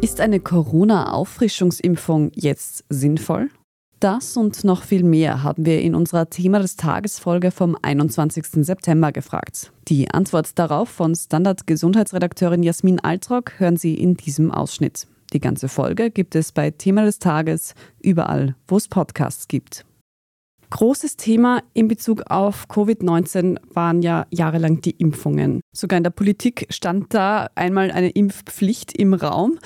Ist eine Corona-Auffrischungsimpfung jetzt sinnvoll? Das und noch viel mehr haben wir in unserer Thema des Tages Folge vom 21. September gefragt. Die Antwort darauf von Standard-Gesundheitsredakteurin Jasmin Altrock hören Sie in diesem Ausschnitt. Die ganze Folge gibt es bei Thema des Tages überall, wo es Podcasts gibt. Großes Thema in Bezug auf Covid-19 waren ja jahrelang die Impfungen. Sogar in der Politik stand da einmal eine Impfpflicht im Raum.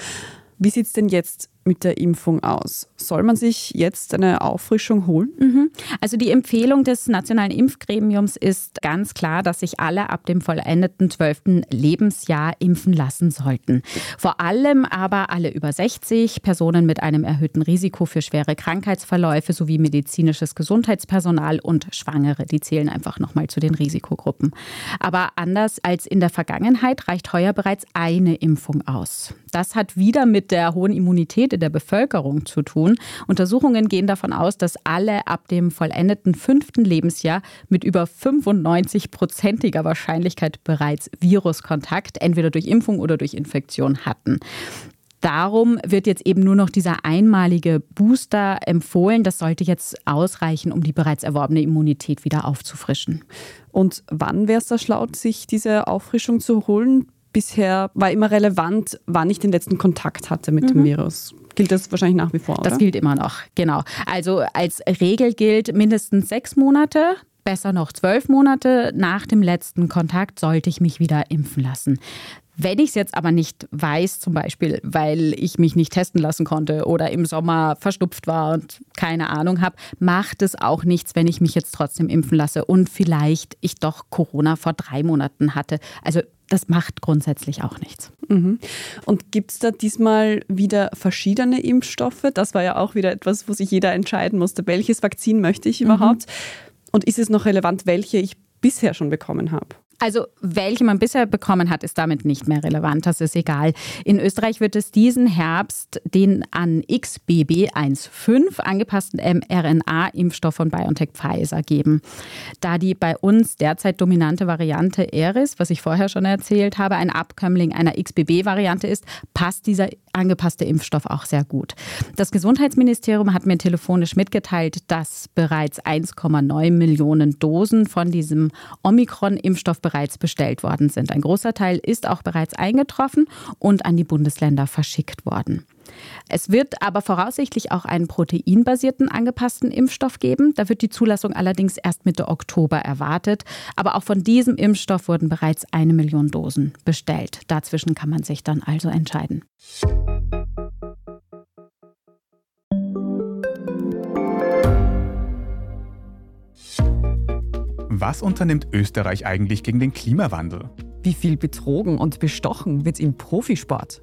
Wie sieht es denn jetzt mit der Impfung aus? Soll man sich jetzt eine Auffrischung holen? Mhm. Also die Empfehlung des Nationalen Impfgremiums ist ganz klar, dass sich alle ab dem vollendeten 12. Lebensjahr impfen lassen sollten. Vor allem aber alle über 60, Personen mit einem erhöhten Risiko für schwere Krankheitsverläufe sowie medizinisches Gesundheitspersonal und Schwangere. Die zählen einfach nochmal zu den Risikogruppen. Aber anders als in der Vergangenheit reicht heuer bereits eine Impfung aus. Das hat wieder mit der hohen Immunität in der Bevölkerung zu tun. Untersuchungen gehen davon aus, dass alle ab dem vollendeten fünften Lebensjahr mit über 95-prozentiger Wahrscheinlichkeit bereits Viruskontakt, entweder durch Impfung oder durch Infektion hatten. Darum wird jetzt eben nur noch dieser einmalige Booster empfohlen. Das sollte jetzt ausreichen, um die bereits erworbene Immunität wieder aufzufrischen. Und wann wäre es da schlau, sich diese Auffrischung zu holen? Bisher war immer relevant, wann ich den letzten Kontakt hatte mit mhm. dem Virus. Gilt das wahrscheinlich nach wie vor? Das gilt immer noch, genau. Also als Regel gilt mindestens sechs Monate. Besser noch zwölf Monate nach dem letzten Kontakt sollte ich mich wieder impfen lassen. Wenn ich es jetzt aber nicht weiß, zum Beispiel, weil ich mich nicht testen lassen konnte oder im Sommer verstupft war und keine Ahnung habe, macht es auch nichts, wenn ich mich jetzt trotzdem impfen lasse und vielleicht ich doch Corona vor drei Monaten hatte. Also das macht grundsätzlich auch nichts. Mhm. Und gibt es da diesmal wieder verschiedene Impfstoffe? Das war ja auch wieder etwas, wo sich jeder entscheiden musste, welches Vakzin möchte ich überhaupt? Mhm. Und ist es noch relevant, welche ich bisher schon bekommen habe? Also welche man bisher bekommen hat, ist damit nicht mehr relevant. Das ist egal. In Österreich wird es diesen Herbst den an XBB1.5 angepassten mRNA-Impfstoff von BioNTech Pfizer geben. Da die bei uns derzeit dominante Variante Eris, was ich vorher schon erzählt habe, ein Abkömmling einer XBB-Variante ist, passt dieser angepasste Impfstoff auch sehr gut. Das Gesundheitsministerium hat mir telefonisch mitgeteilt, dass bereits 1,9 Millionen Dosen von diesem Omikron-Impfstoff bereits bestellt worden sind. Ein großer Teil ist auch bereits eingetroffen und an die Bundesländer verschickt worden. Es wird aber voraussichtlich auch einen proteinbasierten angepassten Impfstoff geben. Da wird die Zulassung allerdings erst Mitte Oktober erwartet. Aber auch von diesem Impfstoff wurden bereits eine Million Dosen bestellt. Dazwischen kann man sich dann also entscheiden. Was unternimmt Österreich eigentlich gegen den Klimawandel? Wie viel betrogen und bestochen wird im Profisport?